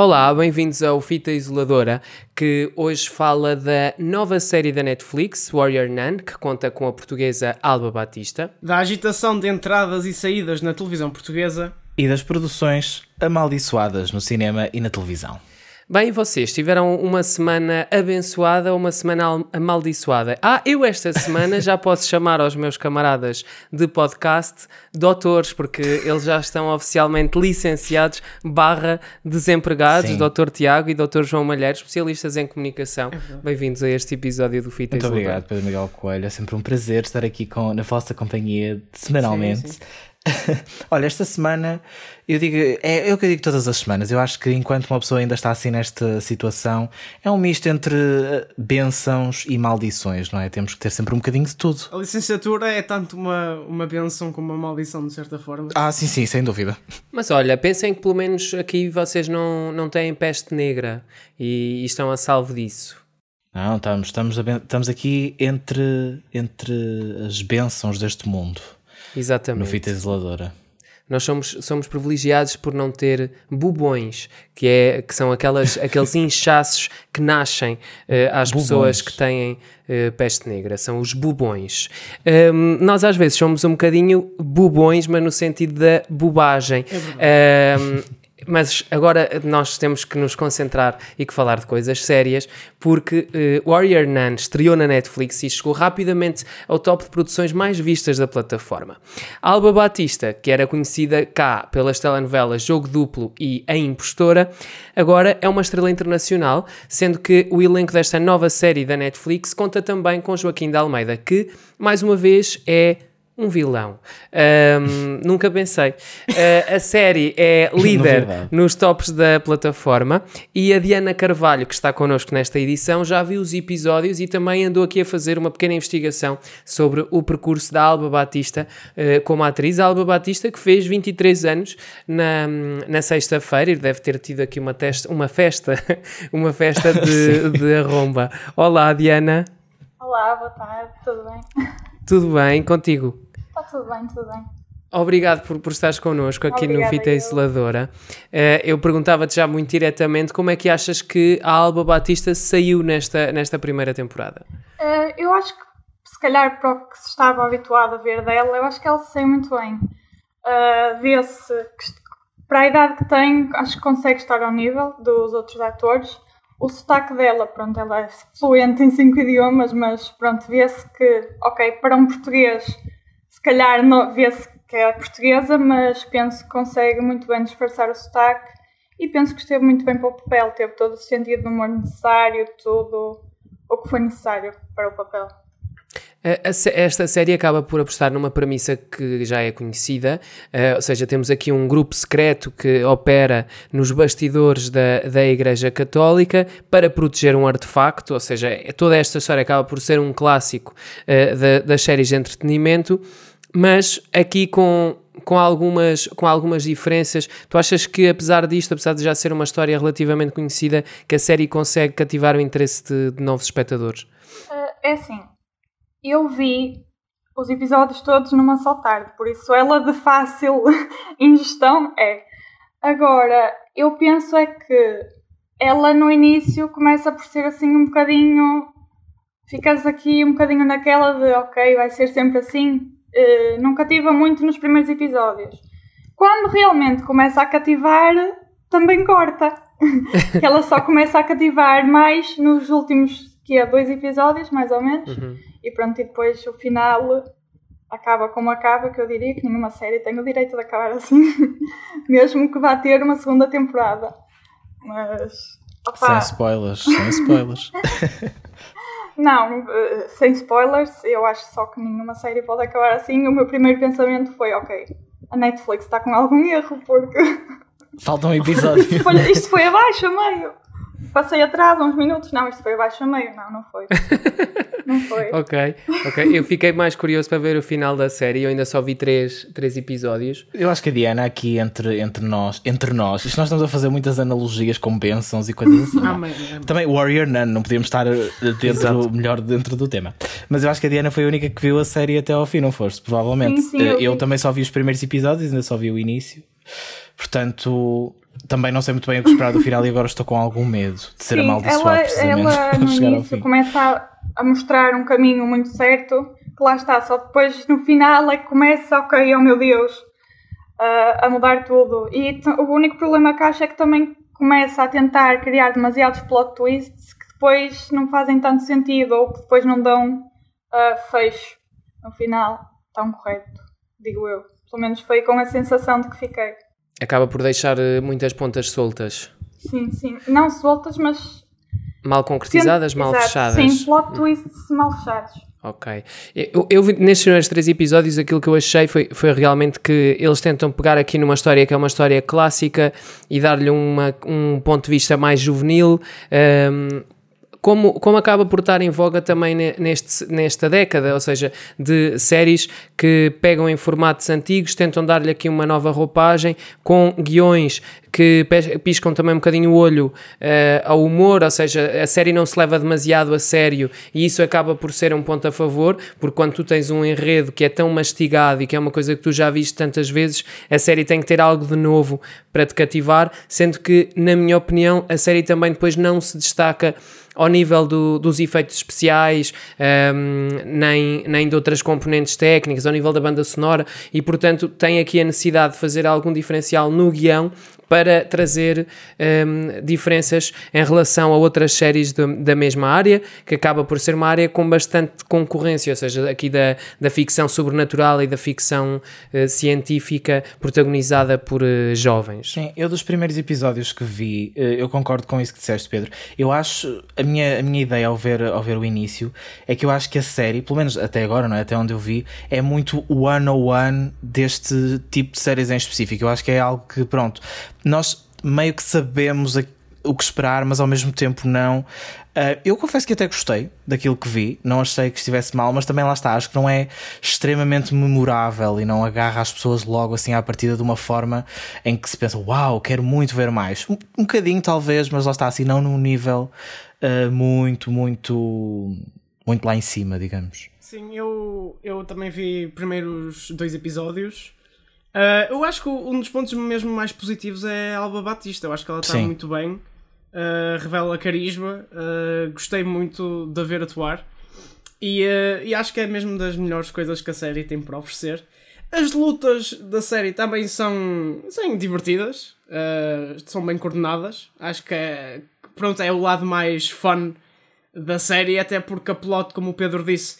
Olá, bem-vindos ao Fita Isoladora, que hoje fala da nova série da Netflix, Warrior Nun, que conta com a portuguesa Alba Batista. Da agitação de entradas e saídas na televisão portuguesa. E das produções amaldiçoadas no cinema e na televisão. Bem, vocês tiveram uma semana abençoada ou uma semana amaldiçoada? Ah, eu esta semana já posso chamar aos meus camaradas de podcast doutores, porque eles já estão oficialmente licenciados barra desempregados, Sim. Dr. Tiago e Dr. João Malheiro, especialistas em comunicação. Bem-vindos a este episódio do Fita Muito obrigado, Pedro Miguel Coelho. É sempre um prazer estar aqui com, na vossa companhia semanalmente. Sim, sim. Olha, esta semana, eu digo, é, é o que eu digo todas as semanas. Eu acho que enquanto uma pessoa ainda está assim nesta situação, é um misto entre eh, bênçãos e maldições, não é? Temos que ter sempre um bocadinho de tudo. A licenciatura é tanto uma, uma benção como uma maldição, de certa forma. Ah, sim, sim, sem dúvida. Mas olha, pensem que pelo menos aqui vocês não, não têm peste negra e, e estão a salvo disso. Não, estamos, estamos, estamos aqui entre, entre as bênçãos deste mundo, no Exatamente. Fita Isoladora. Nós somos, somos privilegiados por não ter bubões, que, é, que são aquelas, aqueles inchaços que nascem eh, às Bubões. pessoas que têm eh, peste negra. São os bubões. Hum, nós às vezes somos um bocadinho bubões, mas no sentido da bobagem. Hum, mas agora nós temos que nos concentrar e que falar de coisas sérias, porque eh, Warrior Nun estreou na Netflix e chegou rapidamente ao top de produções mais vistas da plataforma. Alba Batista, que era conhecida cá pelas telenovelas Jogo Duplo e A Impostora, agora é uma estrela internacional, sendo que o elenco desta nova série da Netflix conta também com Joaquim de Almeida, que, mais uma vez, é um vilão. Ahm, nunca pensei. Ah, a série é líder Novidade. nos tops da plataforma e a Diana Carvalho, que está connosco nesta edição, já viu os episódios e também andou aqui a fazer uma pequena investigação sobre o percurso da Alba Batista eh, como atriz. A Alba Batista, que fez 23 anos na, na sexta-feira e deve ter tido aqui uma, testa, uma festa, uma festa de, de arromba. Olá, Diana. Olá, boa tarde, tudo bem? Tudo bem contigo? Está tudo bem, tudo bem. Obrigado por, por estares connosco aqui no Obrigada, Fita eu. Isoladora. Eh, eu perguntava-te já muito diretamente como é que achas que a Alba Batista saiu nesta, nesta primeira temporada? Eh, eu acho que, se calhar, para o que se estava habituado a ver dela, eu acho que ela saiu muito bem. Eh, Vê-se para a idade que tem, acho que consegue estar ao nível dos outros atores. O sotaque dela, pronto, ela é fluente em cinco idiomas, mas pronto, vê-se que, ok, para um português, se calhar vê-se que é portuguesa, mas penso que consegue muito bem disfarçar o sotaque e penso que esteve muito bem para o papel, teve todo o sentido do humor necessário, tudo o que foi necessário para o papel. Esta série acaba por apostar numa premissa que já é conhecida, eh, ou seja, temos aqui um grupo secreto que opera nos bastidores da, da Igreja Católica para proteger um artefacto, ou seja, é- toda esta história acaba por ser um clássico eh, da- das séries de entretenimento, mas aqui com, com, algumas, com algumas diferenças. Tu achas que, apesar disto, apesar de já ser uma história relativamente conhecida, que a série consegue cativar o interesse de, de novos espectadores? É assim, eu vi os episódios todos numa só tarde, por isso ela de fácil ingestão é. Agora, eu penso é que ela no início começa por ser assim um bocadinho. Ficas aqui um bocadinho naquela de ok, vai ser sempre assim. Eh, não cativa muito nos primeiros episódios. Quando realmente começa a cativar, também corta. que ela só começa a cativar mais nos últimos que é, dois episódios, mais ou menos. E pronto, e depois o final acaba como acaba, que eu diria que nenhuma série tem o direito de acabar assim, mesmo que vá ter uma segunda temporada. Mas. Sem opá, spoilers, sem spoilers. não, eh, sem spoilers, eu acho só que nenhuma série pode acabar assim. O meu primeiro pensamento foi: ok, a Netflix está com algum erro, porque Falta um episódio. isto foi, isto foi abaixo a meio. Passei atrás uns minutos, não, isto foi abaixo a meio. Não, não foi. Não foi. Ok, ok. Eu fiquei mais curioso para ver o final da série. Eu ainda só vi três, três episódios. Eu acho que a Diana aqui entre, entre nós, entre nós, isto nós estamos a fazer muitas analogias com bênçãos e coisas assim. Não? mas- é- Também Warrior Nun, não podíamos estar eh, dentro, melhor dentro do tema. Mas eu acho que a Diana foi a única que viu a série até ao fim, não foste? Provavelmente. Sim, sim, Eh, eu eu vi. também só vi os primeiros episódios, ainda só vi o início. Portanto, também não sei muito bem o que esperar do final e agora estou com algum medo de ser Sim, amaldiçoado ela, precisamente ela no início começa a, a mostrar um caminho muito certo, que lá está, só depois no final é que começa, ok, oh meu Deus, a- a mudar tudo. E o único problema que acho é que também começa a tentar criar demasiados plot twists que depois não fazem tanto sentido ou que depois não dão ah, fecho no final tão correto, digo eu. Pelo menos foi com a sensação de que fiquei. Acaba por deixar eh, muitas pontas soltas. Sim, sim. Não soltas, mas. Mal concretizadas, mal Exato, fechadas. Sim, plot twists mal fechados. Ok. Eu, eu nestes primeiros três episódios aquilo que eu achei foi, foi realmente que eles tentam pegar aqui numa história que é uma história clássica e dar-lhe um ponto de vista mais juvenil. ehm, como, como acaba por estar em voga também ne- neste, nesta década, ou seja, de séries que pegam em formatos antigos, tentam dar-lhe aqui uma nova roupagem, com guiões que piscam também um bocadinho o olho eh, ao humor, ou seja, a série não se leva demasiado a sério e isso acaba por ser um ponto a favor, porque quando tu tens um enredo que é tão mastigado e que é uma coisa que tu já viste tantas vezes, a série tem que ter algo de novo para te cativar, sendo que, na minha opinião, a série também depois não se destaca ao nível do- dos efeitos especiais, ehm, nem, nem de outras componentes técnicas, ao nível da banda sonora, e portanto tem aqui a necessidade de fazer algum diferencial no guião para trazer ehm, diferenças em relação a outras séries de- da mesma área, que acaba por ser uma área com bastante concorrência, ou seja, aqui da, da ficção sobrenatural e da ficção eh, científica protagonizada por eh, jovens. Sim, eu dos primeiros episódios que vi, eh, eu concordo com isso que disseste, Pedro. Eu acho, a minha, a minha ideia ao ver, ao ver o início, é que eu acho que a série, pelo menos até agora, não é? até onde eu vi, é muito one-on-one deste tipo de séries em específico. Eu acho que é algo que, pronto, nós meio que sabemos o que esperar, mas ao mesmo tempo não. Uh, eu confesso que até gostei daquilo que vi, não achei que estivesse mal, mas também lá está, acho que não é extremamente memorável e não agarra as pessoas logo assim à partida de uma forma em que se pensa, uau, quero muito ver mais. Um, um bocadinho talvez, mas lá está, assim, não num nível uh, muito, muito, muito lá em cima, digamos. Sim, eu, eu também vi primeiros dois episódios. Ah, eu acho que um dos pontos mesmo mais positivos é a Alba Batista. Eu acho que ela está Sim. muito bem. Ah, revela carisma. Ah, gostei muito de a ver atuar. E, e acho que é mesmo das melhores coisas que a série tem para oferecer. As lutas da série também são, são divertidas. são bem coordenadas. Acho que é, pronto, é o lado mais fun da série, até porque a plot, como o Pedro disse,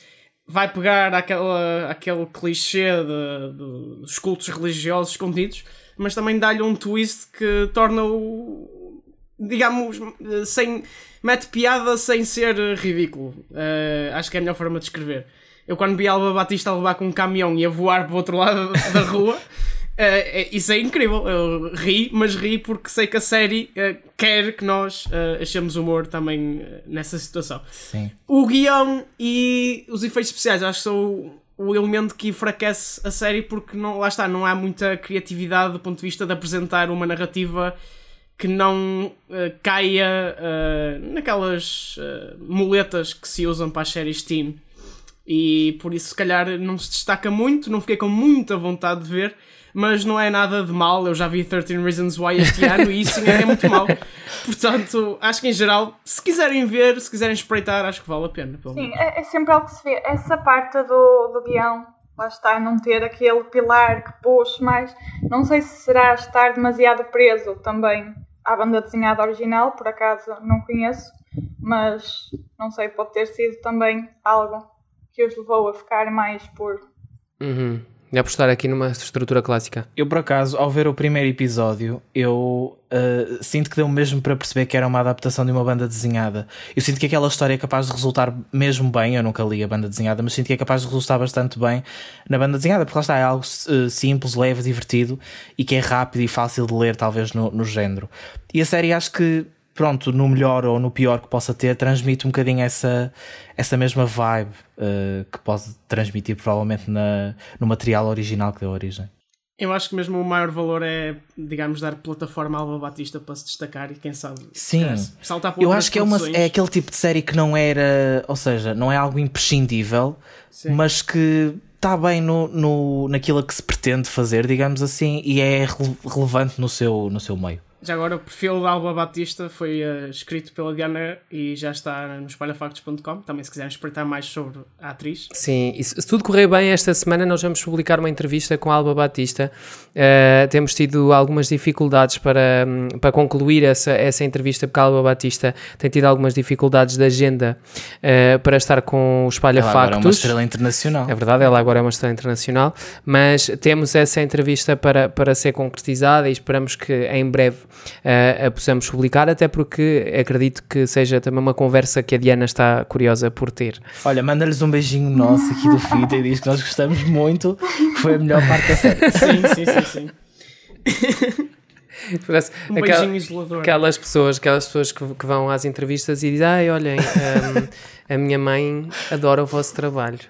vai pegar aquela, aquele clichê de, de- dos cultos religiosos escondidos, mas também dá-lhe um twist que torna-o, digamos, sem, mete piada sem ser ridículo. Eh, acho que é a melhor forma de escrever. Eu quando vi Alba Batista a levar com um caminhão e a voar para o outro lado da rua, é- isso é incrível. Eu ri, mas ri porque sei que a série eh, quer que nós eh, achemos humor também eh, nessa situação. Sim. O guião e os efeitos especiais acho que são o, elemento que enfraquece a série porque não, lá está, não há muita criatividade do ponto de vista de apresentar uma narrativa que não eh, caia eh, naquelas eh, muletas que se usam para as séries teen. E por isso, se calhar, não se destaca muito, não fiquei com muita vontade de ver, mas não é nada de mal. Eu já vi 13 Reasons Why este ano e isso ainda é muito mal. Portanto, acho que em geral, se quiserem ver, se quiserem espreitar, acho que vale a pena. Pelo Sim, é, é sempre algo que se vê. Essa parte do, do guião, lá está, não ter aquele pilar que puxe mais. Não sei se será estar demasiado preso também à banda desenhada original, por acaso não conheço, mas não sei, pode ter sido também algo que os levou a ficar mais por. Uhum. E apostar aqui numa estrutura clássica. Eu, por acaso, ao ver o primeiro episódio, eu uh, sinto que deu mesmo para perceber que era uma adaptação de uma banda desenhada. Eu sinto que aquela história é capaz de resultar mesmo bem. Eu nunca li a banda desenhada, mas sinto que é capaz de resultar bastante bem na banda desenhada, porque lá está, é algo uh, simples, leve, divertido e que é rápido e fácil de ler, talvez, no, no género. E a série, acho que, pronto, no melhor ou no pior que possa ter, transmite um bocadinho essa, essa mesma vibe uh, que pode transmitir, provavelmente, na, no material original que deu origem. Eu acho que mesmo o maior valor é, digamos, dar plataforma à Alba Batista para se destacar e quem sabe Sim. saltar para Eu acho que é, uma, é aquele tipo de série que não era, ou seja, não é algo imprescindível, Sim. mas que está bem no, no, naquilo a que se pretende fazer, digamos assim, e é rele- relevante no seu, no seu meio. Já agora, o perfil da Alba Batista foi uh, escrito pela Diana e já está no espalhafactos.com. Também, se quiserem espreitar mais sobre a atriz. Sim, e se tudo correr bem, esta semana nós vamos publicar uma entrevista com a Alba Batista. Uh, temos tido algumas dificuldades para, um, para concluir essa, essa entrevista, porque a Alba Batista tem tido algumas dificuldades de agenda uh, para estar com o Espalha ela Factos. Agora é uma estrela internacional. É verdade, ela agora é uma estrela internacional, mas temos essa entrevista para, para ser concretizada e esperamos que em breve a possamos publicar, até porque acredito que seja também uma conversa que a Diana está curiosa por ter. Olha, manda-lhes um beijinho nosso aqui do Fita e diz que nós gostamos muito, foi a melhor parte da série. Sim, sim, sim, sim. Parece um isolador. Aquelas pessoas, aquelas pessoas que, que vão às entrevistas e dizem, ai, olhem, um, a minha mãe adora o vosso trabalho.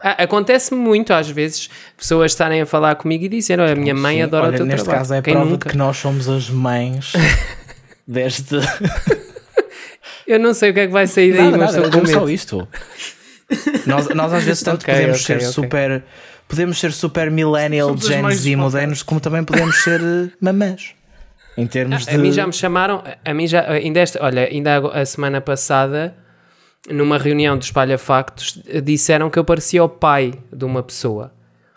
Ah, Acontece-me muito às vezes pessoas estarem a falar comigo e dizerem: Olha, a minha mãe Sim, adora olha, o teu neste trabalho. caso é Quem prova nunca? de que nós somos as mães deste. Eu não sei o que é que vai sair daí, nada, mas nada, estou com dê-me só isto. Nós, nós às vezes tanto Ok, podemos ok, ser ok. super. Podemos ser super millennial, Gen Z modernos, como também podemos ser eh, mamãs. Em termos de. A mim já me chamaram, a mim já, ainda esta, olha, ainda a semana passada, numa reunião do Espalha Factos, disseram que eu parecia o pai de uma pessoa.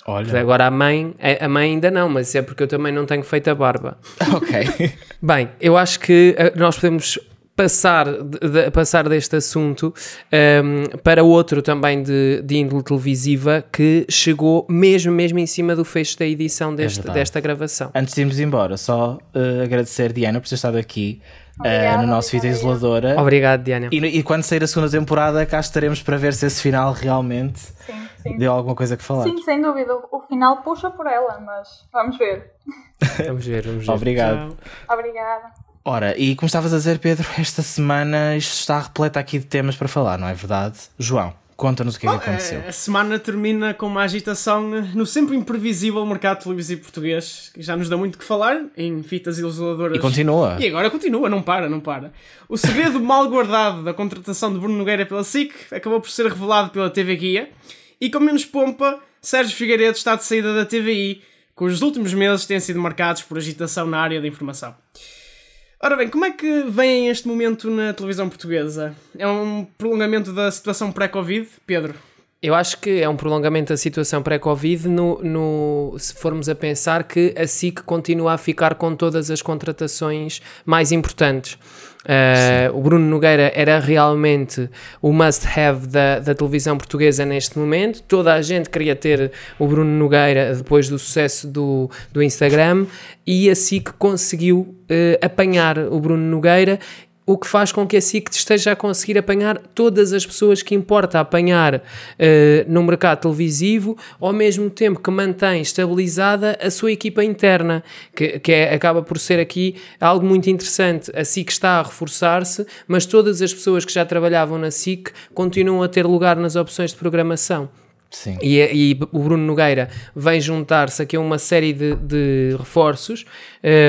Olha, Agora a mãe, a mãe ainda não, mas isso é porque eu também não tenho feito a barba. ok. Bem, eu acho que eh, nós podemos passar, de- de- passar deste assunto ehm, para outro também de, de índole televisiva que chegou mesmo, mesmo em cima do fecho da edição deste, verdade. desta gravação. Antes de irmos embora, só eh, agradecer Diana por ter estado aqui eh, Obrigada, no nosso obrigada. Isoladora. Obrigado, Diana. E, e quando sair a segunda temporada, cá estaremos para ver se esse final realmente Sim, sim. deu alguma coisa que falar. Sim, sem dúvida. O o final puxa por ela, mas vamos ver. Vamos ver, vamos ver. Obrigado. Tchau. Obrigada. Ora, e como estavas a dizer, Pedro, esta semana isto está repleta aqui de temas para falar, não é verdade? João, conta-nos o que é que aconteceu. A semana termina com uma agitação no sempre imprevisível mercado televisivo português, que já nos dá muito que falar em fitas isoladoras. E continua. E agora continua, não para, não para. O segredo mal guardado da contratação de Bruno Nogueira pela SIC acabou por ser revelado pela TV Guia e com menos pompa, Sérgio Figueiredo está de saída da TVI, cujos últimos meses têm sido marcados por agitação na área da informação. Ora bem, como é que vem este momento na televisão portuguesa? É um prolongamento da situação pré-Covid, Pedro? Eu acho que é um prolongamento da situação pré-Covid no, no- se formos a pensar que a SIC continua a ficar com todas as contratações mais importantes. Uh, o Bruno Nogueira era realmente o must-have da, da televisão portuguesa neste momento. Toda a gente queria ter o Bruno Nogueira depois do sucesso do, do Instagram e a SIC conseguiu uh, apanhar o Bruno Nogueira o que faz com que a SIC esteja a conseguir apanhar todas as pessoas que importa apanhar eh, no mercado televisivo, ao mesmo tempo que mantém estabilizada a sua equipa interna, que, que é- acaba por ser aqui algo muito interessante. A SIC está a reforçar-se, mas todas as pessoas que já trabalhavam na SIC continuam a ter lugar nas opções de programação. Sim. E, e o Bruno Nogueira vem juntar-se aqui a uma série de, de reforços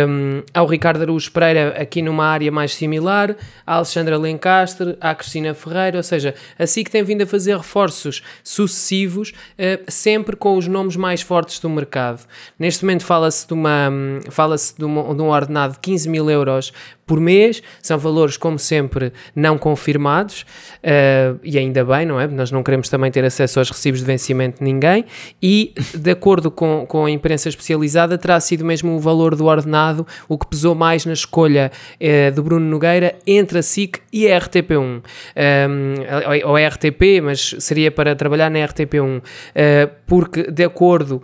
um, ao Ricardo Araújo Pereira aqui numa área mais similar, à Alexandra Lencastre, à Cristina Ferreira, ou seja, assim que tem vindo a fazer reforços sucessivos, uh, sempre com os nomes mais fortes do mercado. Neste momento fala-se de, uma, hum, fala-se de, de um ordenado de 15 mil euros por mês, são valores, como sempre, não confirmados, uh, e ainda bem, não é? Nós não queremos também ter acesso aos recibos de vencimento de ninguém, e de acordo com, com a imprensa especializada, terá sido mesmo o valor do ordenado o que pesou mais na escolha uh, do Bruno Nogueira entre a SIC e a RTP1. Um, ou ou a RTP, mas seria para trabalhar na RTP1, uh, porque, de acordo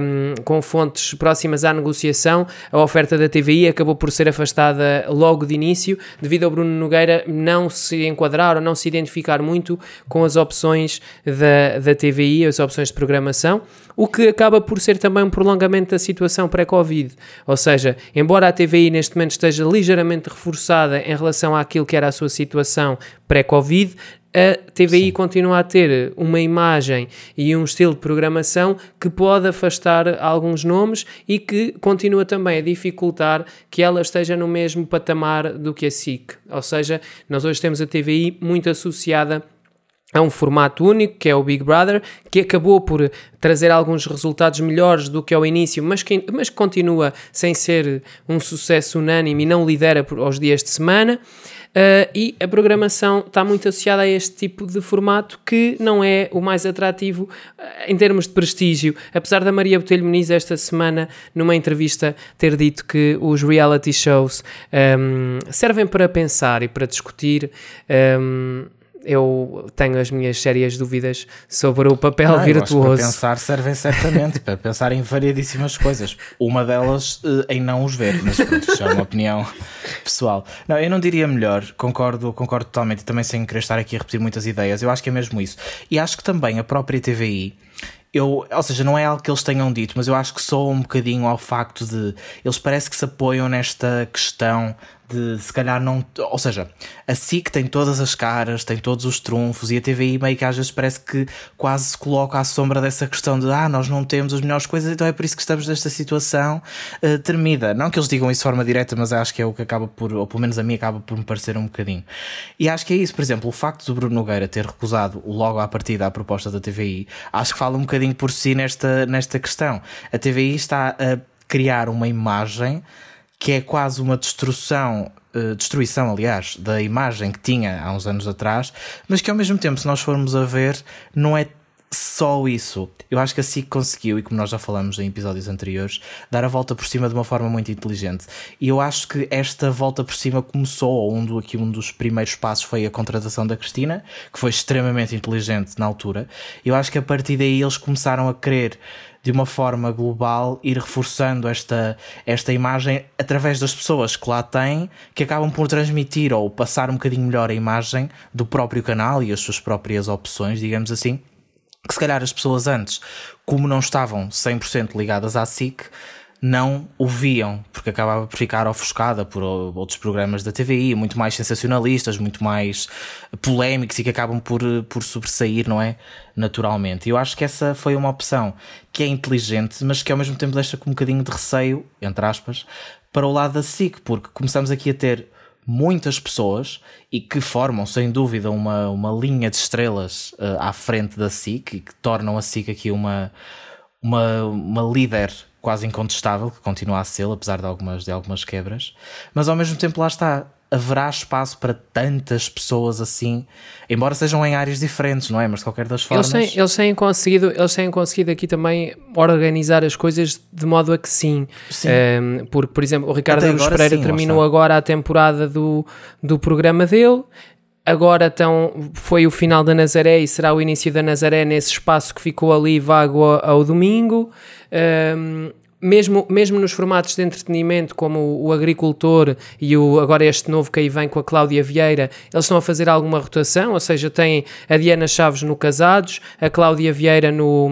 um, com fontes próximas à negociação, a oferta da TVI acabou por ser afastada logo de início, devido ao Bruno Nogueira não se enquadrar ou não se identificar muito com as opções da, da TVI, as opções de programação, o que acaba por ser também um prolongamento da situação pré-Covid. Ou seja, embora a TVI neste momento esteja ligeiramente reforçada em relação àquilo que era a sua situação pré-Covid, a TVI continua a ter uma imagem e um estilo de programação que pode afastar alguns nomes e que continua também a dificultar que ela esteja no mesmo patamar do que a SIC. Ou seja, nós hoje temos a TVI muito associada a um formato único, que é o Big Brother, que acabou por trazer alguns resultados melhores do que ao início, mas que, mas continua sem ser um sucesso unânime e não lidera por, aos dias de semana. Uh, e a programação está muito associada a este tipo de formato que não é o mais atrativo uh, em termos de prestígio. Apesar da Maria Botelho Muniz esta semana, numa entrevista, ter dito que os reality shows um, servem para pensar e para discutir. Um, eu tenho as minhas sérias dúvidas sobre o papel ah, virtuoso. para pensar servem certamente, para pensar em variedíssimas coisas. Uma delas uh, em não os ver, mas pronto, já é uma opinião pessoal. Não, eu não diria melhor, concordo, concordo totalmente, e também sem querer estar aqui a repetir muitas ideias, eu acho que é mesmo isso. E acho que também a própria TVI eu, ou seja, não é algo que eles tenham dito, mas eu acho que soa um bocadinho ao facto de eles parece que se apoiam nesta questão de se calhar não. Ou seja, a SIC tem todas as caras, tem todos os trunfos e a TVI meio que às vezes parece que quase se coloca à sombra dessa questão de ah, nós não temos as melhores coisas, então é por isso que estamos nesta situação uh, termida. Não que eles digam isso de forma direta, mas acho que é o que acaba por, ou pelo menos a mim acaba por me parecer um bocadinho. E acho que é isso, por exemplo, o facto do Bruno Nogueira ter recusado logo à partida a proposta da TVI, acho que fala um bocadinho por si nesta, nesta questão. A TVI está a criar uma imagem que é quase uma destruição, uh, destruição, aliás, da imagem que tinha há uns anos atrás, mas que ao mesmo tempo, se nós formos a ver, não é só isso. Eu acho que a SIC conseguiu, e como nós já falamos em episódios anteriores, dar a volta por cima de uma forma muito inteligente. E eu acho que esta volta por cima começou, ou um, do, aqui, um dos primeiros passos foi a contratação da Cristina, que foi extremamente inteligente na altura. Eu acho que a partir daí eles começaram a querer de uma forma global ir reforçando esta, esta imagem através das pessoas que lá têm, que acabam por transmitir ou passar um bocadinho melhor a imagem do próprio canal e as suas próprias opções, digamos assim. Que se calhar as pessoas antes, como não estavam 100% ligadas à SIC, não o viam, porque acabava por ficar ofuscada por outros programas da TVI, muito mais sensacionalistas, muito mais polémicos e que acabam por, por sobressair, não é? Naturalmente. E eu acho que essa foi uma opção que é inteligente, mas que ao mesmo tempo deixa com um bocadinho de receio, entre aspas, para o lado da SIC, porque começamos aqui a ter muitas pessoas e que formam, sem dúvida, uma, uma linha de estrelas uh, à frente da SIC e que tornam a SIC aqui uma, uma, uma líder quase incontestável, que continua a ser, apesar de algumas, de algumas quebras, mas ao mesmo tempo lá está. Haverá espaço para tantas pessoas assim, embora sejam em áreas diferentes, não é? Mas de qualquer das formas. Eles têm, eles têm, conseguido, eles têm conseguido aqui também organizar as coisas de modo a que sim. sim. Um, ehm, porque, por exemplo, o Ricardo Aruz Pereira sim, terminou agora a temporada do, do programa dele agora então foi o final da Nazaré e será o início da Nazaré nesse espaço que ficou ali vago ao domingo. Um, mesmo, mesmo nos formatos de entretenimento, como o, agricultor e o, agora este novo que aí vem com a Cláudia Vieira, eles estão a fazer alguma rotação, ou seja, têm a Diana Chaves no Casados, a Cláudia Vieira no,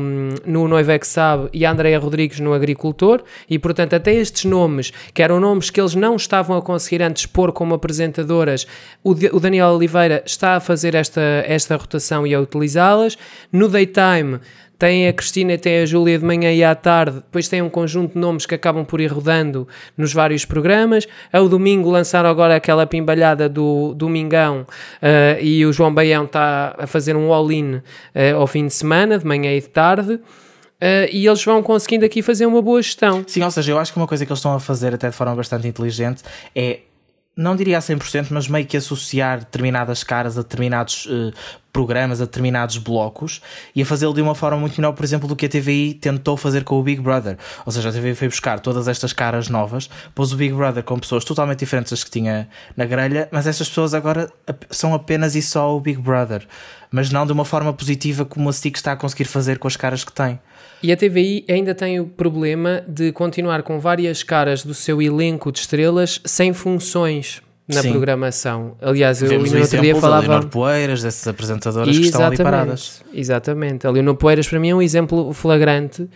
no Noivo é que Sabe e a Andrea Rodrigues no Agricultor, e portanto até estes nomes, que eram nomes que eles não estavam a conseguir antes pôr como apresentadoras, o, o Daniel Oliveira está a fazer esta, esta rotação e a utilizá-las. No Daytime tem a Cristina, tem a Júlia de manhã e à tarde, depois tem um conjunto de nomes que acabam por ir rodando nos vários programas. Ao domingo lançaram agora aquela pimbalhada do Domingão uh, e o João Baião está a fazer um all-in uh, ao fim de semana, de manhã e de tarde. Uh, e eles vão conseguindo aqui fazer uma boa gestão. Sim, ou seja, eu acho que uma coisa que eles estão a fazer até de forma bastante inteligente é não diria a 100%, mas meio que associar determinadas caras a determinados uh, programas, a determinados blocos e a fazê-lo de uma forma muito melhor, por exemplo, do que a TVI tentou fazer com o Big Brother. Ou seja, a TVI foi buscar todas estas caras novas, pôs o Big Brother com pessoas totalmente diferentes das que tinha na grelha, mas estas pessoas agora são apenas e só o Big Brother, mas não de uma forma positiva como a SIC está a conseguir fazer com as caras que tem. E a TVI ainda tem o problema de continuar com várias caras do seu elenco de estrelas sem funções na Sim. programação. Aliás, eu no outro dia falava. Leonor Poeiras, dessas apresentadoras Exatamente. que estão ali paradas. Exatamente. A Leonor Poeiras, para mim, é um exemplo flagrante uh,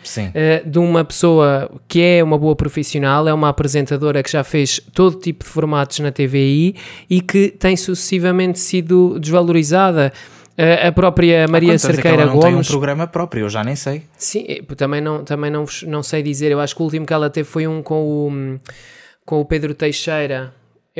de uma pessoa que é uma boa profissional, é uma apresentadora que já fez todo tipo de formatos na TVI e que tem sucessivamente sido desvalorizada. A própria Maria Cerqueira não Gomes. tem um programa próprio, eu já nem sei. Sim, também não, também não, não sei dizer. Eu acho que o último que ela teve foi um com o, com o Pedro Teixeira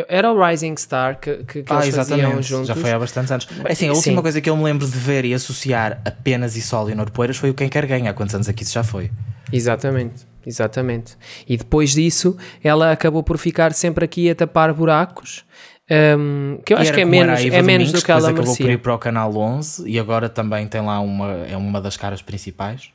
Era o Rising Star que, que, que Ah, eles faziam juntos. Já foi há bastantes anos. É assim, a Sim. última coisa que eu me lembro de ver e associar apenas e só Leonor Poeiras foi o Quem Quer Ganha. Há quantos anos aqui isso já foi? Exatamente, exatamente. E depois disso, ela acabou por ficar sempre aqui a tapar buracos, hum, que eu E acho que é menos, a Iva é menos do que ela depois acabou por merecia. ir para o canal 11 e agora também tem lá uma, é uma das caras principais.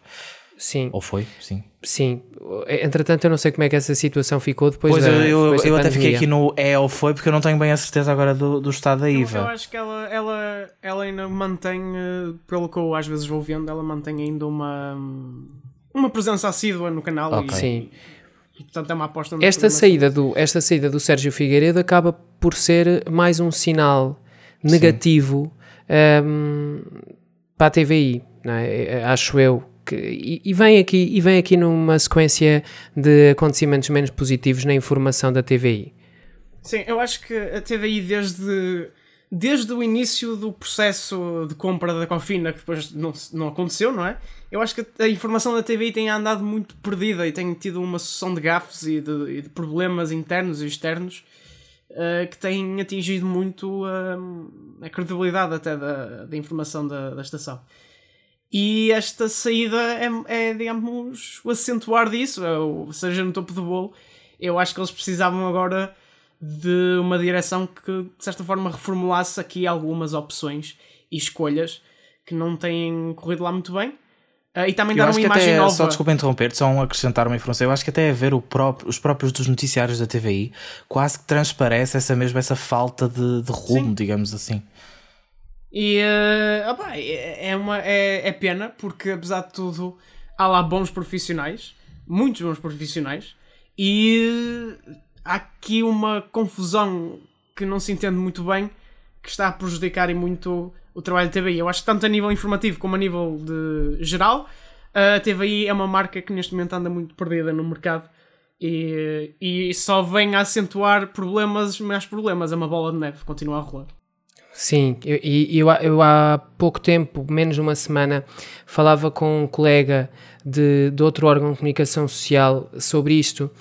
Sim, Ou foi? Sim. sim. Entretanto, eu não sei como é que essa situação ficou depois Pois da eu, eu, da eu até fiquei aqui no é ou foi porque eu não tenho bem a certeza agora do, do estado da Eu, eu Iva. acho que ela, ela, ela ainda mantém, eh, pelo que eu às vezes vou vendo, ela mantém ainda uma, uma presença assídua no canal Ok. e, Sim. E, portanto é uma aposta Esta saída, do, esta saída do Sérgio Figueiredo acaba por ser mais um sinal negativo hum, para a TVI, não é? acho eu. Que, e, e vem aqui, e vem aqui numa sequência de acontecimentos menos positivos na informação da TVI. Sim, eu acho que a TVI desde, desde o início do processo de compra da Cofina, que depois não, não aconteceu, não é? Eu acho que a, informação da TVI tem andado muito perdida e tem tido uma sucessão de gafes e de, e de problemas internos e externos eh, que têm atingido muito eh, a credibilidade até da, da informação da, da estação. E esta saída é, é, digamos, o acentuar disso, é o seja no topo do bolo. Eu acho que eles precisavam agora de uma direção que, de certa forma, reformulasse aqui algumas opções e escolhas que não têm corrido lá muito bem. Ah, e também Eu dar uma imagem até, nova. só desculpa interromper, só um acrescentar uma informação. Eu acho que até a ver o próprio, os próprios dos noticiários da TVI, quase que transparece essa mesma essa falta de, de rumo, Sim. digamos assim. E eh, opá, é, é uma, é, é pena, porque apesar de tudo, há lá bons profissionais, muitos bons profissionais, e há aqui uma confusão que não se entende muito bem, que está a prejudicar e muito o trabalho da TVI. Eu acho que tanto a nível informativo como a nível de geral, a TVI é uma marca que neste momento anda muito perdida no mercado. E, e só vem a acentuar problemas, mais problemas. É uma bola de neve, continua a rolar. Sim, eu- e eu, eu há pouco tempo, menos de uma semana, falava com um colega de, de outro órgão de comunicação social sobre isto.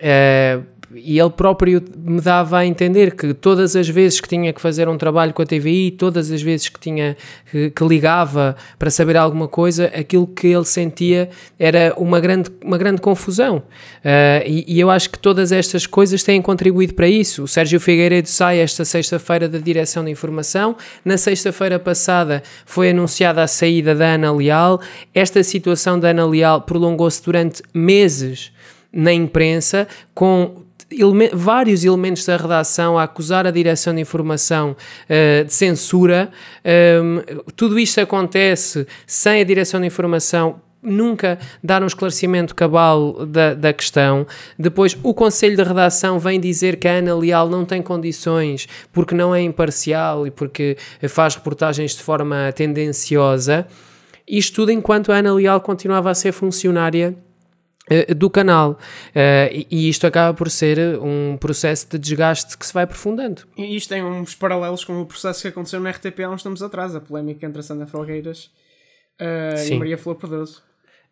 eh, e ele próprio me dava a entender que todas as vezes que tinha que fazer um trabalho com a TVI, todas as vezes que tinha que, que ligava para saber alguma coisa, aquilo que ele sentia era uma grande, uma grande confusão. Eh, e, e eu acho que todas estas coisas têm contribuído para isso. O Sérgio Figueiredo sai esta sexta-feira da Direção de Informação. Na sexta-feira passada foi anunciada a saída da Ana Leal. Esta situação da Ana Leal prolongou-se durante meses na imprensa, com vários elementos da redação a acusar a direção de informação eh, de censura. Um, tudo isto acontece sem a direção de informação nunca dar um esclarecimento cabal da, da questão. Depois, o Conselho de Redação vem dizer que a Ana Leal não tem condições porque não é imparcial e porque faz reportagens de forma tendenciosa. Isto tudo enquanto a Ana Leal continuava a ser funcionária do canal. Eh, e- isto acaba por ser um processo de desgaste que se vai aprofundando. E isto tem uns paralelos com o processo que aconteceu na RTP há uns tempos atrás, a polémica entre a Sandra Felgueiras uh, e. Maria Flor Perdoso.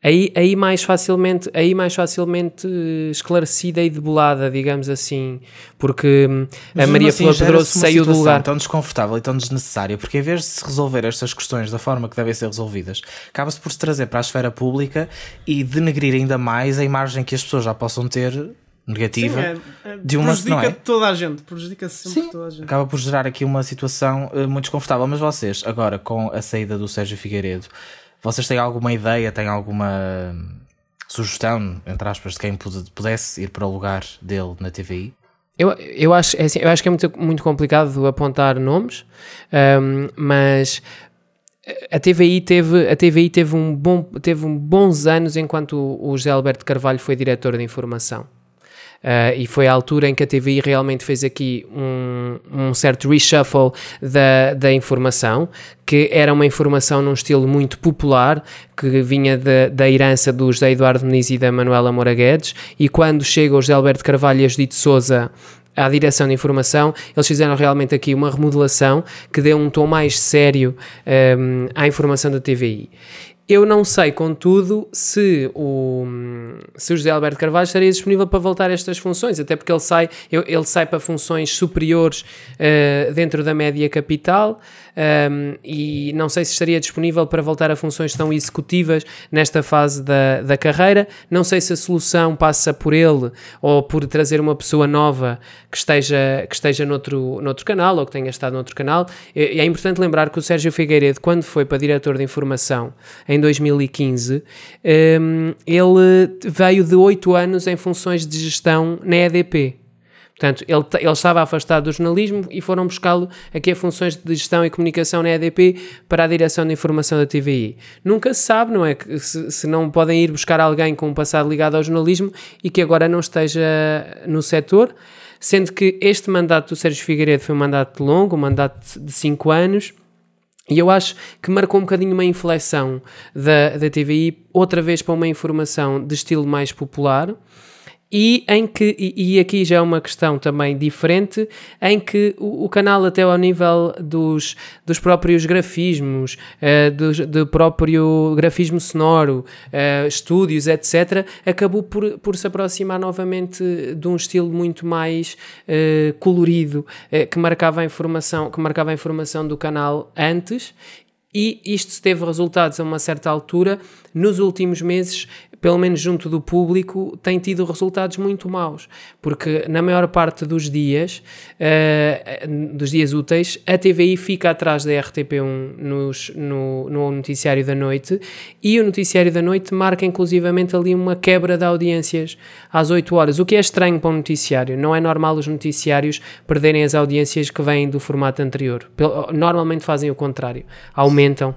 Aí, aí, mais facilmente, aí mais facilmente eh, esclarecida e debulada, digamos assim, porque hum, a Mas mesmo Maria assim, Flor Pedroso saiu do situação lugar. tão desconfortável e tão desnecessária, porque em vez de se resolver estas questões da forma que devem ser resolvidas, acaba-se por se trazer para a esfera pública e denegrir ainda mais a imagem que as pessoas já possam ter negativa. Sim, é, é, de uma- prejudica não é? toda a gente, prejudica sempre Sim. toda a gente. Acaba por gerar aqui uma situação eh, muito desconfortável. Mas vocês, agora com a saída do Sérgio Figueiredo, vocês têm alguma ideia, têm alguma sugestão, entre aspas, de quem pude- pudesse ir para o lugar dele na TVI? Eu, eu, acho, é assim, eu acho que é muito, muito complicado apontar nomes, hum, mas a TVI teve, a TVI teve, um bom, teve um bons anos enquanto o, o José Alberto Carvalho foi diretor de informação. Uh, e foi a altura em que a TVI realmente fez aqui um, um certo reshuffle da, da informação, que era uma informação num estilo muito popular, que vinha da, da herança do José Eduardo Muniz e da Manuela Moura Guedes, e quando chega o José Alberto Carvalho e Judite Souza à direção de informação, eles fizeram realmente aqui uma remodelação que deu um tom mais sério um, à informação da TVI. Eu não sei, contudo, se o, se o José Alberto Carvalho estaria disponível para voltar a estas funções, até porque ele sai, ele sai para funções superiores uh, dentro da média capital um, e não sei se estaria disponível para voltar a funções tão executivas nesta fase da, da carreira. Não sei se a solução passa por ele ou por trazer uma pessoa nova que esteja, que esteja noutro, noutro canal ou que tenha estado noutro canal. É, é importante lembrar que o Sérgio Figueiredo, quando foi para diretor de informação em 2015, um, ele veio de 8 anos em funções de gestão na EDP. Portanto, ele, ele estava afastado do jornalismo e foram buscá-lo aqui a funções de gestão e comunicação na EDP para a direção de informação da TVI. Nunca se sabe, não é? Se, se não podem ir buscar alguém com um passado ligado ao jornalismo e que agora não esteja no setor, sendo que este mandato do Sérgio Figueiredo foi um mandato longo, um mandato de 5 anos. E eu acho que marcou um bocadinho uma inflexão da, da TVI, outra vez para uma informação de estilo mais popular, e em que, e, e, aqui já é uma questão também diferente, em que o, o canal até ao nível dos, dos próprios grafismos, uh, do, próprio grafismo sonoro, uh, estúdios, etc., acabou por, por se aproximar novamente de um estilo muito mais uh, colorido, que, marcava a informação, que marcava a informação do canal antes e isto teve resultados a uma certa altura. Nos últimos meses pelo menos junto do público, tem tido resultados muito maus, porque na maior parte dos dias, uh, dos dias úteis, a TVI fica atrás da RTP1 nos, no, no noticiário da noite e o noticiário da noite marca inclusivamente ali uma quebra de audiências às 8 horas, o que é estranho para um noticiário. Não é normal os noticiários perderem as audiências que vêm do formato anterior. Normalmente fazem o contrário, aumentam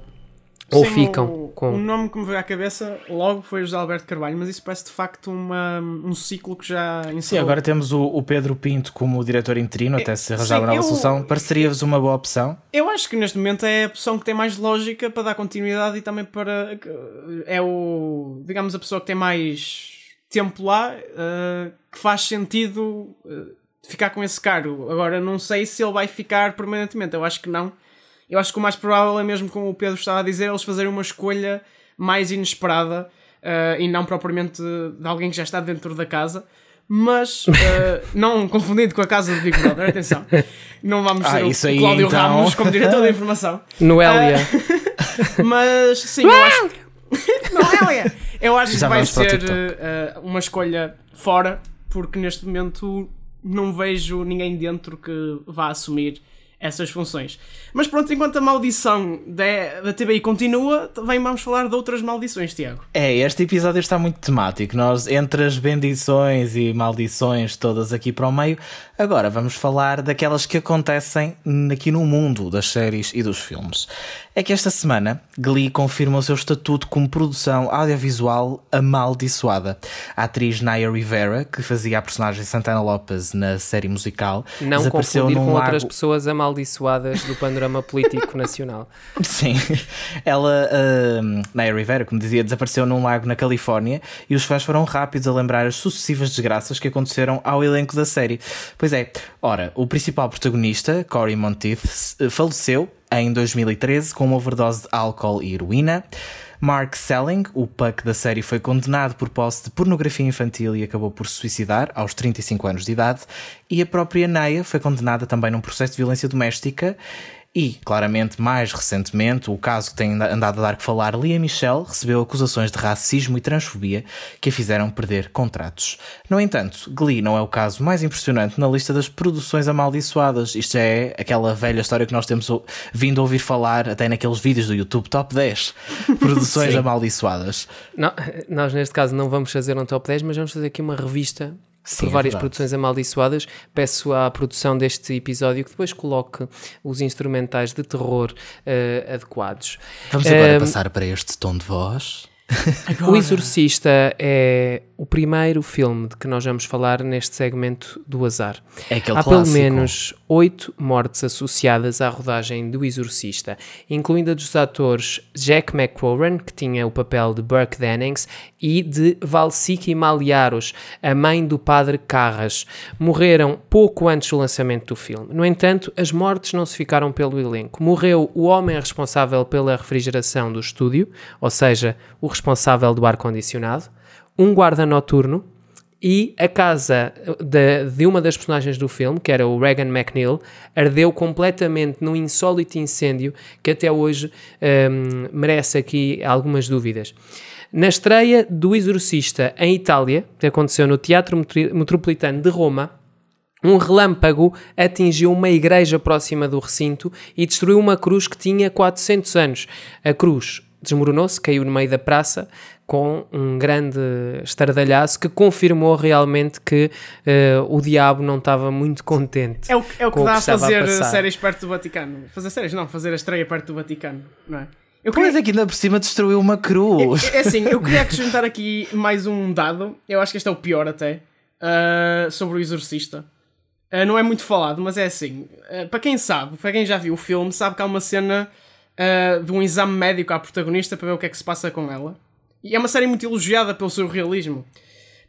ou Sim, ficam o, com. O nome que me veio à cabeça logo foi José Alberto Carvalho, mas isso parece de facto uma, um ciclo que já encerrou. Sim, agora temos o, o Pedro Pinto como diretor interino, até se arranjar uma nova eu, solução. Pareceria-vos uma boa opção? Eu acho que neste momento é a opção que tem mais lógica para dar continuidade e também para. É o. digamos, a pessoa que tem mais tempo lá, uh, que faz sentido. Uh, ficar com esse cargo. Agora, não sei se ele vai ficar permanentemente. Eu acho que não eu acho que o mais provável é mesmo, como o Pedro estava a dizer, eles fazerem uma escolha mais inesperada uh, e não propriamente de alguém que já está dentro da casa. Mas, uh, não confundindo com a casa do Big Brother, atenção, não vamos ah, ser o, aí, Cláudio então... Ramos como diretor da informação. Noélia. Uh, mas, sim, eu acho. Noélia! Eu acho já que vai ser uma escolha fora, porque neste momento não vejo ninguém dentro que vá assumir essas funções. Mas pronto, enquanto a maldição da, da TBI continua, também vamos falar de outras maldições, Tiago. É, este episódio está muito temático. Nós, entre as bendições e maldições todas aqui para o meio, agora vamos falar daquelas que acontecem aqui no mundo das séries e dos filmes é que esta semana Glee confirma o seu estatuto como produção audiovisual amaldiçoada. A atriz Naya Rivera, que fazia a personagem Santana Lopez na série musical, não desapareceu num com lago... outras pessoas amaldiçoadas do panorama político nacional. Sim, ela, uh, Naya Rivera, como dizia, desapareceu num lago na Califórnia e os fãs foram rápidos a lembrar as sucessivas desgraças que aconteceram ao elenco da série. Pois é, ora, o principal protagonista, Cory Monteith, faleceu em 2013 com uma overdose de álcool e heroína. Mark Selling, o Puck da série, foi condenado por posse de pornografia infantil e acabou por se suicidar aos 35 anos de idade. E a própria Naya foi condenada também num processo de violência doméstica e, claramente, mais recentemente, o caso que tem andado a dar que falar, Lia Michelle recebeu acusações de racismo e transfobia que a fizeram perder contratos. No entanto, Glee não é o caso mais impressionante na lista das produções amaldiçoadas. Isto é aquela velha história que nós temos vindo a ouvir falar até naqueles vídeos do YouTube Top 10 produções amaldiçoadas. Não, nós, neste caso, não vamos fazer um Top 10, mas vamos fazer aqui uma revista Sim, por é várias é produções amaldiçoadas. Peço à produção deste episódio que depois coloque os instrumentais de terror uh, adequados. Vamos agora passar para este tom de voz. Agora. O Exorcista é o primeiro filme de que nós vamos falar neste segmento do azar. É aquele Há clássico. pelo menos oito mortes associadas à rodagem do Exorcista, incluindo a dos atores Jack McCowan, que tinha o papel de Burke Dennings, e de Valsiki Maliaros, a mãe do padre Carras. Morreram pouco antes do lançamento do filme. No entanto, as mortes não se ficaram pelo elenco. Morreu o homem responsável pela refrigeração do estúdio, ou seja, o responsável do ar-condicionado, um guarda noturno e a casa de, de, uma das personagens do filme, que era o Regan McNeil, ardeu completamente num insólito incêndio que até hoje um, merece aqui algumas dúvidas. Na estreia do Exorcista em Itália, que aconteceu no Teatro Metropolitano de Roma, um relâmpago atingiu uma igreja próxima do recinto e destruiu uma cruz que tinha 400 anos. A cruz desmoronou-se, caiu no meio da praça com um grande estardalhaço que confirmou realmente que uh, o diabo não estava muito contente. É o, é o que dá o a fazer a séries perto do Vaticano. Fazer séries, não, fazer a estreia perto do Vaticano, não é? Eu queria... Pois é que ainda por cima destruiu uma cruz. É, é assim, eu queria acrescentar aqui mais um dado, eu acho que este é o pior até, uh, sobre o Exorcista. Uh, não é muito falado, mas é assim, para quem sabe, para quem já viu o filme, sabe que há uma cena de um exame médico à protagonista para ver o que é que se passa com ela. E é uma série muito elogiada pelo seu realismo.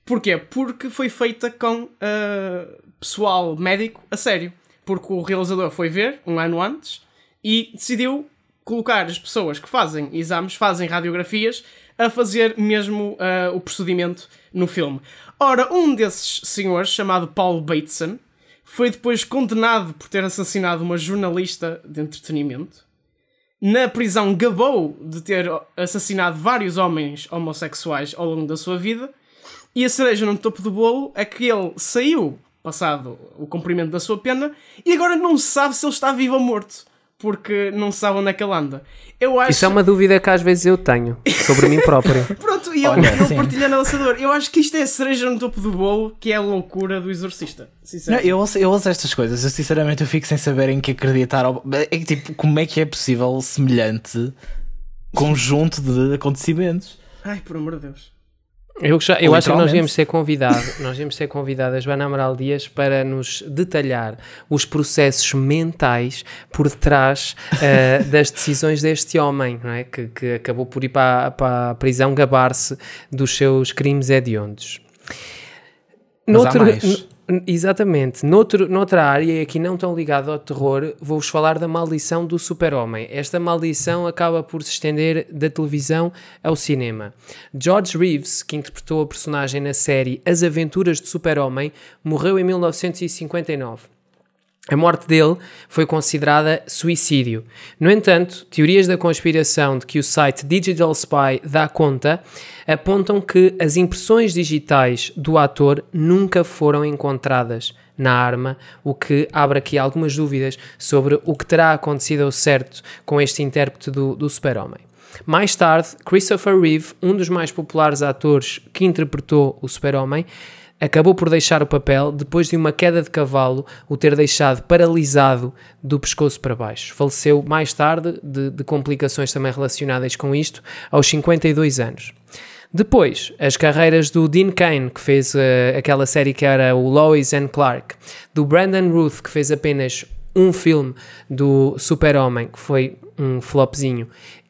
Porquê? Porque foi feita com uh, pessoal médico a sério. Porque o realizador foi ver um ano antes e decidiu colocar as pessoas que fazem exames, fazem radiografias, a fazer mesmo uh, o procedimento no filme. Ora, um desses senhores, chamado Paul Bateson, foi depois condenado por ter assassinado uma jornalista de entretenimento na prisão gabou de ter assassinado vários homens homossexuais ao longo da sua vida. E a cereja no topo do bolo é que ele saiu, passado o cumprimento da sua pena, e agora não se sabe se ele está vivo ou morto. Porque não se sabe onde é que ele anda. Eu acho... Isso é uma dúvida que às vezes eu tenho sobre mim próprio. E eu, Olha, eu partilhando a lançador. Eu acho que isto é a cereja no topo do bolo, que é a loucura do exorcista. Não, eu, ouço, eu ouço estas coisas, eu sinceramente eu fico sem saber em que acreditar. É, tipo, como é que é possível semelhante conjunto de acontecimentos? Ai, por amor de Deus. Eu, já, eu acho que nós devemos ser convidados, nós devemos ser convidadas, Joana Amaral Dias, para nos detalhar os processos mentais por detrás uh, das decisões deste homem, não é? que, que acabou por ir para, para a prisão gabar-se dos seus crimes hediondos. Mas Noutro, há mais. Exatamente. Noutro, noutra área, e aqui não tão ligado ao terror, vou-vos falar da maldição do super-homem. Esta maldição acaba por se estender da televisão ao cinema. George Reeves, que interpretou a personagem na série As Aventuras do Super-Homem, morreu em 1959. A morte dele foi considerada suicídio. No entanto, teorias da conspiração de que o site Digital Spy dá conta apontam que as impressões digitais do ator nunca foram encontradas na arma, o que abre aqui algumas dúvidas sobre o que terá acontecido ao certo com este intérprete do, do Super-Homem. Mais tarde, Christopher Reeve, um dos mais populares atores que interpretou o Super-Homem, acabou por deixar o papel depois de uma queda de cavalo o ter deixado paralisado do pescoço para baixo. Faleceu mais tarde de, de complicações também relacionadas com isto, aos 52 anos. Depois, as carreiras do Dean Kane, que fez uh, aquela série que era o Lois and Clark, do Brandon Ruth, que fez apenas um filme do Super-Homem, que foi um flopzinho,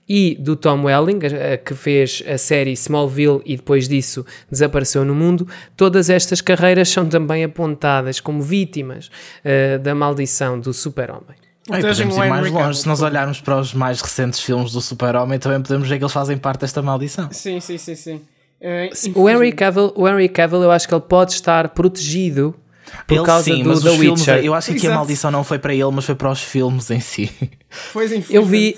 e do Tom Welling, que fez a série Smallville e depois disso desapareceu no mundo, todas estas carreiras são também apontadas como vítimas uh, da maldição do super-homem. Ai, podemos ir mais longe, se nós olharmos para os mais recentes filmes do super-homem também podemos ver que eles fazem parte desta maldição. Sim, sim, sim, sim. Uh, o, Henry Cavill, o Henry Cavill eu acho que ele pode estar protegido por ele, causa sim, do The filmes, Witcher. eu acho que a maldição não foi para ele, mas foi para os filmes em si. Pois eu vi,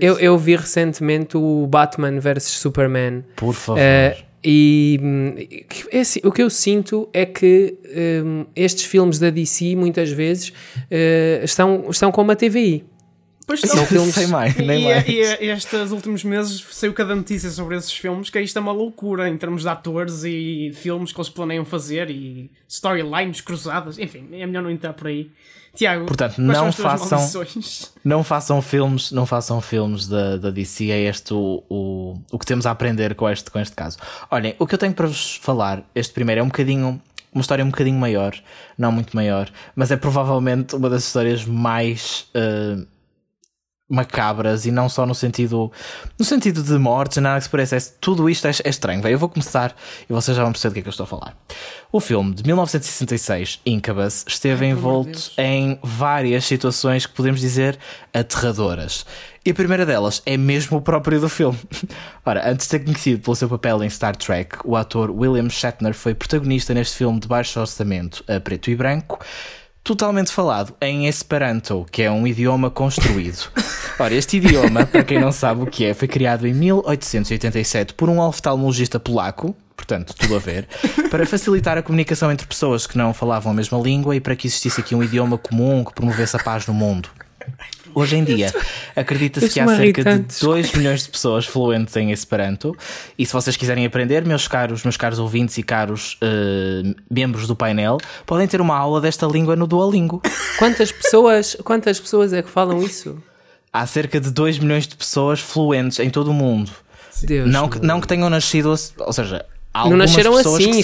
eu, eu, vi recentemente o Batman vs Superman. Por favor. Uh, e é assim, o que eu sinto é que um, estes filmes da DC muitas vezes uh, estão, estão como a TVI. Pois não. filmes- Sei mais, E, nem e, mais. e estes últimos meses saiu cada notícia sobre esses filmes, que isto é uma loucura em termos de atores e filmes que eles planeiam fazer e storylines cruzadas, enfim, é melhor não entrar por aí. Tiago, Portanto, não façam- maldições? Não façam filmes, não façam filmes da, da DC, é este o, o, o que temos a aprender com este, com este caso. Olhem, o que eu tenho para vos falar, este primeiro é um bocadinho, uma história um bocadinho maior, não muito maior, mas é provavelmente uma das histórias mais eh, macabras e não só no sentido no sentido de mortes, nada que se pareça, tudo isto é, é estranho. Bem, eu vou começar e vocês já vão perceber do que é que eu estou a falar. O filme de 1966, Incubus, esteve envolto em várias situações que podemos dizer aterradoras. E a primeira delas é mesmo o próprio do filme. Ora, antes de ser conhecido pelo seu papel em Star Trek, o ator William Shatner foi protagonista neste filme de baixo orçamento a preto e branco, totalmente falado em Esperanto, que é um idioma construído. Ora, este idioma, para quem não sabe o que é, foi criado em 1887 por um oftalmologista polaco, portanto, tudo a ver, para facilitar a comunicação entre pessoas que não falavam a mesma língua e para que existisse aqui um idioma comum que promovesse a paz no mundo. Hoje em dia, acredita-se que há cerca de irritantes. 2 milhões de pessoas fluentes em Esperanto. E se vocês quiserem aprender, meus caros, meus caros ouvintes e caros eh, membros do painel, podem ter uma aula desta língua no Duolingo. Quantas pessoas, quantas pessoas é que falam isso? Há cerca de 2 milhões de pessoas fluentes em todo o mundo. Deus. Não que, não que tenham nascido, ou seja, há não algumas nasceram assim,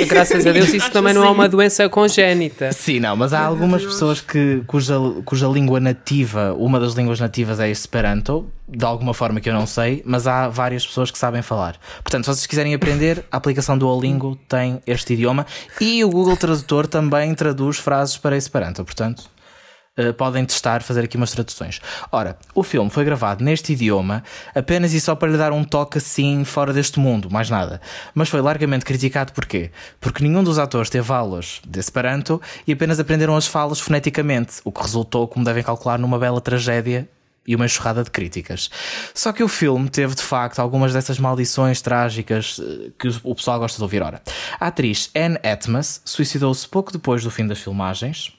é- graças a Deus isso também não é uma doença congénita. Sim, não, mas há algumas pessoas que, cuja, cuja língua nativa, uma das línguas nativas é Esperanto, de alguma forma que eu não sei, mas há várias pessoas que sabem falar. Portanto, se vocês quiserem aprender, a aplicação Duolingo tem este idioma e o Google Tradutor também traduz frases para Esperanto, portanto. Eh, podem testar, fazer aqui umas traduções. Ora, o filme foi gravado neste idioma apenas e só para lhe dar um toque assim fora deste mundo, mais nada. Mas foi largamente criticado porquê? Porque nenhum dos atores teve aulas de Esperanto e apenas aprenderam as falas foneticamente, o que resultou, como devem calcular, numa bela tragédia e uma enxurrada de críticas. Só que o filme teve de facto algumas dessas maldições trágicas eh, que o pessoal gosta de ouvir. Ora, a atriz Anne Atmas suicidou-se pouco depois do fim das filmagens.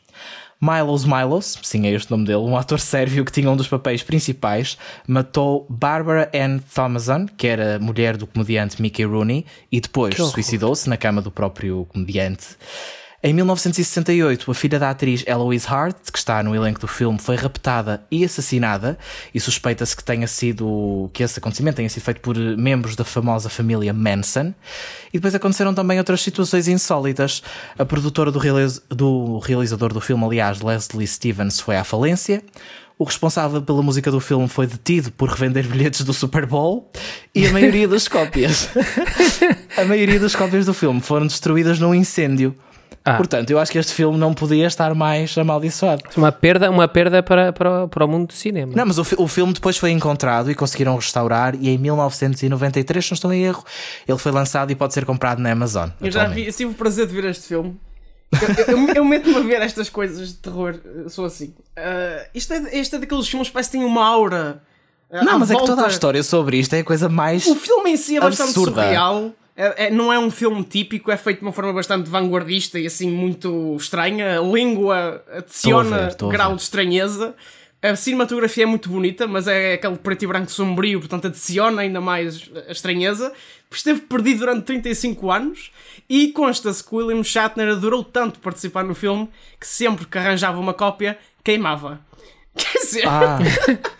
Milos Milos, sim é este o nome dele, um ator sérvio que tinha um dos papéis principais, matou Barbara Ann Thomason, que era mulher do comediante Mickey Rooney, e depois suicidou-se na cama do próprio comediante. Em 1968, a filha da atriz Eloise Hart, que está no elenco do filme, foi raptada e assassinada, e suspeita-se que tenha sido que esse acontecimento tenha sido feito por eh, membros da famosa família Manson. E depois aconteceram também outras situações insólitas. A produtora do, realiz- do realizador do filme, aliás, Leslie Stevens, foi à falência. O responsável pela música do filme foi detido por revender bilhetes do Super Bowl e a maioria das cópias, a maioria das cópias do filme foram destruídas num incêndio. Ah. Portanto, eu acho que este filme não podia estar mais amaldiçoado. Uma perda, uma perda para, para, para o mundo do cinema. Não, mas o, o filme depois foi encontrado e conseguiram restaurar, e em 1993, se não estou em erro, ele foi lançado e pode ser comprado na Amazon. Eu já vi, eu tive o prazer de ver este filme. Eu, eu, eu meto-me a ver estas coisas de terror, sou assim. Ah, isto, é, isto é daqueles filmes que parece que tem uma aura. ah, Não, mas é que toda a volta. história sobre isto é a coisa mais. O filme em si é bastante Absurda. surreal. É- é- não é um filme típico, é feito de uma forma bastante vanguardista e assim muito estranha. A língua adiciona ver, grau de estranheza. A cinematografia é muito bonita, mas é aquele preto e branco sombrio, portanto adiciona ainda mais a estranheza. Esteve perdido durante 35 anos e consta-se que William Shatner adorou tanto participar no filme que sempre que arranjava uma cópia, queimava. Quer dizer, Ah,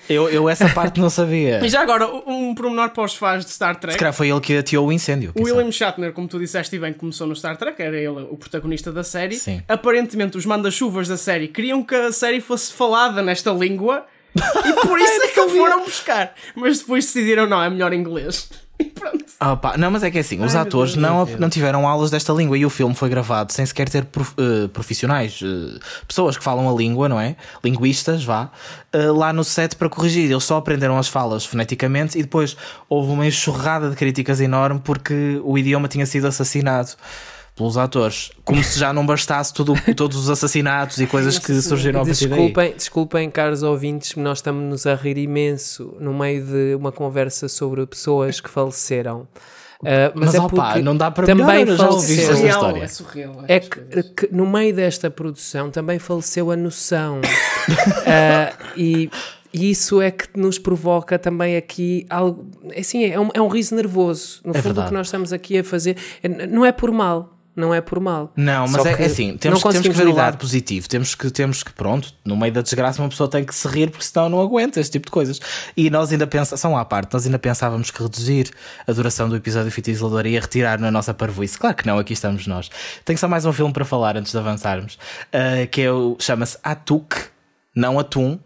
eu, eu essa parte não sabia. e já agora, um pormenor para os fãs de Star Trek. Se calhar foi ele que ateou o incêndio. O William Shatner, como tu disseste e bem, começou no Star Trek, era ele o protagonista da série. Sim. Aparentemente, os manda-chuvas da série queriam que a série fosse falada nesta língua e por isso é que foram buscar. Mas depois decidiram, não, é melhor inglês. E pronto. Ah, pá, não, mas é que é assim, os meu atores Deus, não, Deus. não tiveram aulas desta língua e o filme foi gravado sem sequer ter eh, profissionais, eh, pessoas que falam a língua, não é? Linguistas, vá, eh, lá no set para corrigir. Eles só aprenderam as falas foneticamente e depois houve uma enxurrada de críticas enorme porque o idioma tinha sido assassinado pelos atores. Como se já não bastasse tudo, todos os assassinatos e coisas que surgiram a partir daí. Desculpem, desculpem, caros ouvintes, nós estamos a rir imenso no meio de uma conversa sobre pessoas que faleceram. Ah, mas, Mas, é opá, porque não dá para também melhor, já faleceu- essa surreal, história. é surreal. É que, que no meio desta produção também faleceu a noção. Ah, e E isso é que nos provoca também aqui algo. Assim, é um, é um riso nervoso. No É fundo, o verdade. que nós estamos aqui a fazer é- não é por mal. Não é por mal. Não, mas é, é assim, temos, temos que ver o lidar. lado positivo. Temos que, temos que, pronto, no meio da desgraça uma pessoa tem que se rir porque senão não aguenta este tipo de coisas. E nós ainda pensamos, são à parte, nós ainda pensávamos que reduzir a duração do episódio Fita Isolador ia retirar na nossa parvoíce. Claro que não, aqui estamos nós. Tenho só mais um filme para falar antes de avançarmos, ah, que é o, chama-se Atuk, não Atum,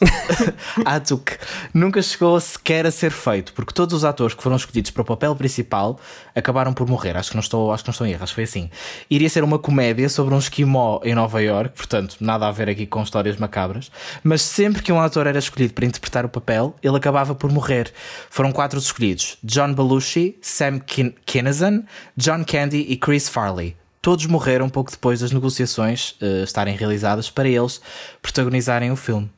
Atuk nunca chegou sequer a ser feito, porque todos os atores que foram escolhidos para o papel principal acabaram por morrer. Acho que não estou, acho que não estou em erro, acho que foi assim. Iria ser uma comédia sobre um esquimó em Nova York, portanto, nada a ver aqui com histórias macabras, mas sempre que um ator era escolhido para interpretar o papel, ele acabava por morrer. Foram quatro os escolhidos: John Belushi, Sam Kin Kinison, John Candy e Chris Farley. Todos morreram pouco depois das negociações eh, estarem realizadas para eles protagonizarem o filme.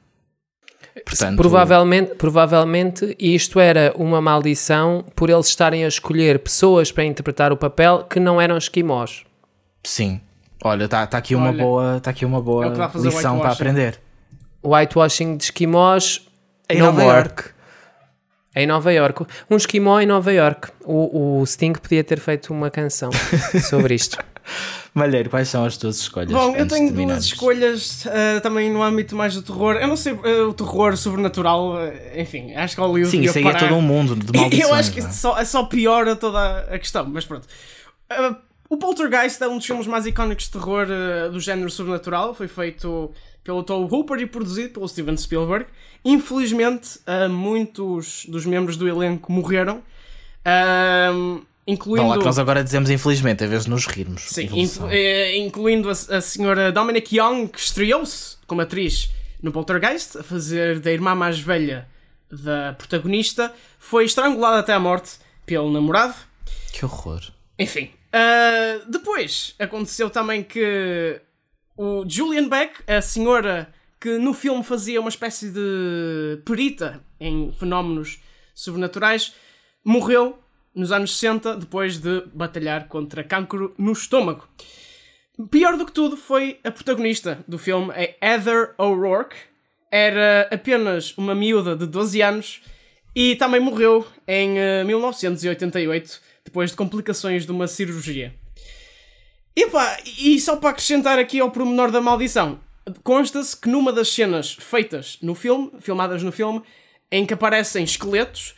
Portanto, Provavelmente, provavelmente isto era uma maldição por eles estarem a escolher pessoas para interpretar o papel que não eram esquimós. Sim. Olha, está tá aqui uma Olha, boa, tá aqui uma boa é lição para aprender. Whitewashing de esquimós Em no Nova more. York. Em Nova York. Um esquimó em Nova York. O, o Sting podia ter feito uma canção sobre isto. Malheiro, quais são as tuas escolhas? Bom, eu tenho duas escolhas ah, também no âmbito mais do terror. Eu não sei, ah, o terror sobrenatural, ah, enfim, acho que Hollywood Sim, isso aí é parar. todo um mundo de maldições. Eu acho que é? só, só piora toda a questão, mas pronto. Uh, o Poltergeist é um dos filmes mais icónicos de terror uh, do género sobrenatural. Foi feito pelo Tom Hooper e produzido pelo Steven Spielberg. Infelizmente, uh, muitos dos membros do elenco morreram, um, incluindo. Lá que nós agora dizemos infelizmente, em vez de nos rirmos. Sim, inclu- eh, incluindo a, a senhora Dominic Young, que estreou-se como atriz no Poltergeist, a fazer da irmã mais velha da protagonista, foi estrangulada até à morte pelo namorado. Que horror. Enfim, ah, depois aconteceu também que o Julian Beck, a senhora que no filme fazia uma espécie de perita em fenómenos sobrenaturais, morreu nos anos 60 depois de batalhar contra cancro no estômago. Pior do que tudo foi a protagonista do filme, a Heather O'Rourke. Era apenas uma miúda de 12 anos e também morreu em eh, 1988 depois de complicações de uma cirurgia. E pá, e só para acrescentar aqui ao pormenor da maldição, consta-se que numa das cenas feitas no filme, filmadas no filme, em que aparecem esqueletos,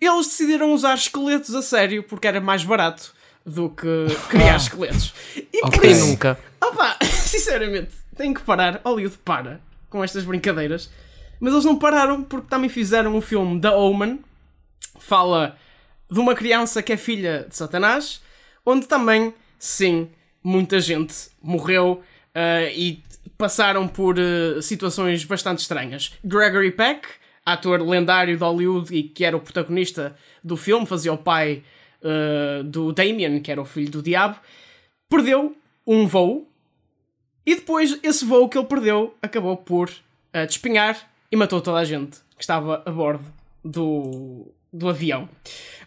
eles decidiram usar esqueletos a sério porque era mais barato do que criar esqueletos. E por Ok. isso, Nunca. Opa, sinceramente, tem que parar. Hollywood para com estas brincadeiras. Mas eles não pararam porque também fizeram um filme The Omen. Fala de uma criança que é filha de Satanás. Onde também, sim, muita gente morreu ah, e passaram por ah, situações bastante estranhas. Gregory Peck, ator lendário de Hollywood e que era o protagonista do filme, fazia o pai ah, do Damien, que era o filho do diabo, perdeu um voo e depois esse voo que ele perdeu acabou por uh, despenhar e matou toda a gente que estava a bordo do, do avião.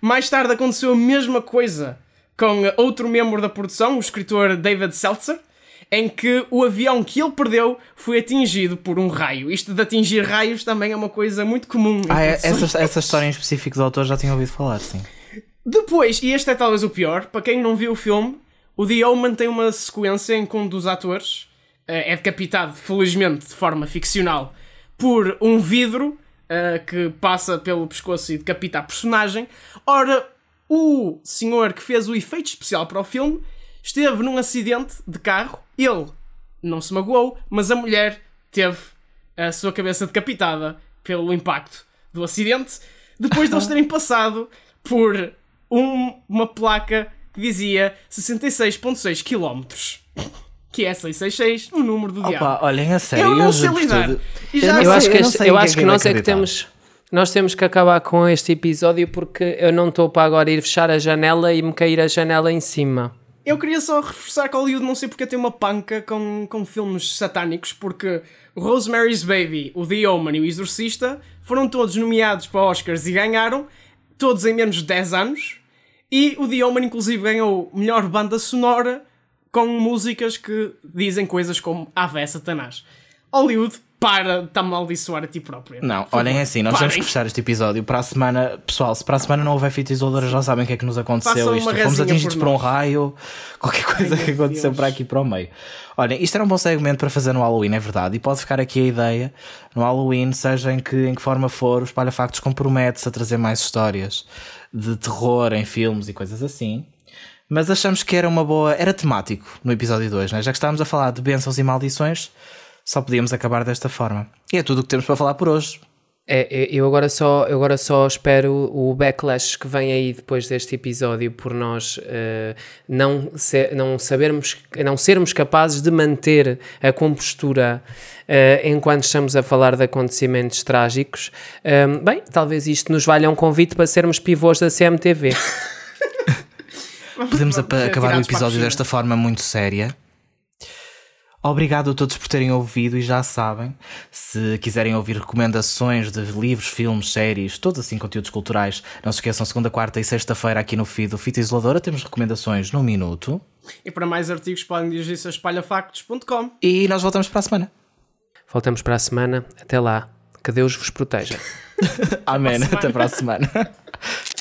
Mais tarde aconteceu a mesma coisa com outro membro da produção, o escritor David Seltzer, em que o avião que ele perdeu foi atingido por um raio. Isto de atingir raios também é uma coisa muito comum. Ah, é- essa, essa história em específico do autor já tinha ouvido falar, sim. Depois, e este é talvez o pior, para quem não viu o filme, o The Omen tem uma sequência em que um dos atores eh, é decapitado, felizmente de forma ficcional, por um vidro eh, que passa pelo pescoço e decapita a personagem. Ora, o senhor que fez o efeito especial para o filme esteve num acidente de carro. Ele não se magoou, mas a mulher teve a sua cabeça decapitada pelo impacto do acidente, depois de eles terem passado por um- uma placa que dizia 66.6 km. Que é 666, o número do diabo. Opa, olhem a sério. Eu não sei lidar. Eu Eu sei- acho que, este- eu acho é que que nós é que acreditar. temos. Nós temos que acabar com este episódio porque eu não estou para agora ir fechar a janela e me cair a janela em cima. Eu queria só reforçar que Hollywood não sei porque tem uma panca com, com filmes satânicos, porque Rosemary's Baby, o The Omen e o Exorcista foram todos nomeados para Oscars e ganharam, todos em menos de 10 anos, e o The Omen inclusive ganhou melhor banda sonora com músicas que dizem coisas como Ave Satanás. Hollywood para de amaldiçoar a ti própria. Não, olhem assim, nós parem. temos que fechar este episódio. Para a semana, pessoal, se para a semana não houver fita isoladora, já sabem o que é que nos aconteceu. Isto, fomos atingidos por por um raio, qualquer coisa Ai, que aconteceu Deus. para aqui para o meio. Olhem, isto era um bom segmento para fazer no Halloween, é verdade. E pode ficar aqui a ideia: no Halloween, seja em que, em que forma for, o Espalha Factos compromete-se a trazer mais histórias de terror em filmes e coisas assim. Mas achamos que era uma boa. Era temático no episódio 2, né? já que estávamos a falar de bênçãos e maldições, só podíamos acabar desta forma. E é tudo o que temos para falar por hoje. É, é, eu, agora só, eu agora só espero o backlash que vem aí depois deste episódio por nós eh, não, se- não sabermos, não sermos capazes de manter a compostura eh, enquanto estamos a falar de acontecimentos trágicos. Ahm, bem, talvez isto nos valha um convite para sermos pivôs da CMTV. Podemos acabar o episódio desta forma muito séria. Obrigado a todos por terem ouvido e já sabem, se quiserem ouvir recomendações de livros, filmes, séries, todos assim conteúdos culturais, não se esqueçam, segunda, quarta e sexta-feira aqui no feed do Fita Isoladora temos recomendações no minuto E para mais artigos podem dirigir-se a espalhafactos.com. e nós voltamos para a semana. Voltamos para a semana. Até lá. Que Deus vos proteja. Amém. Até para a semana.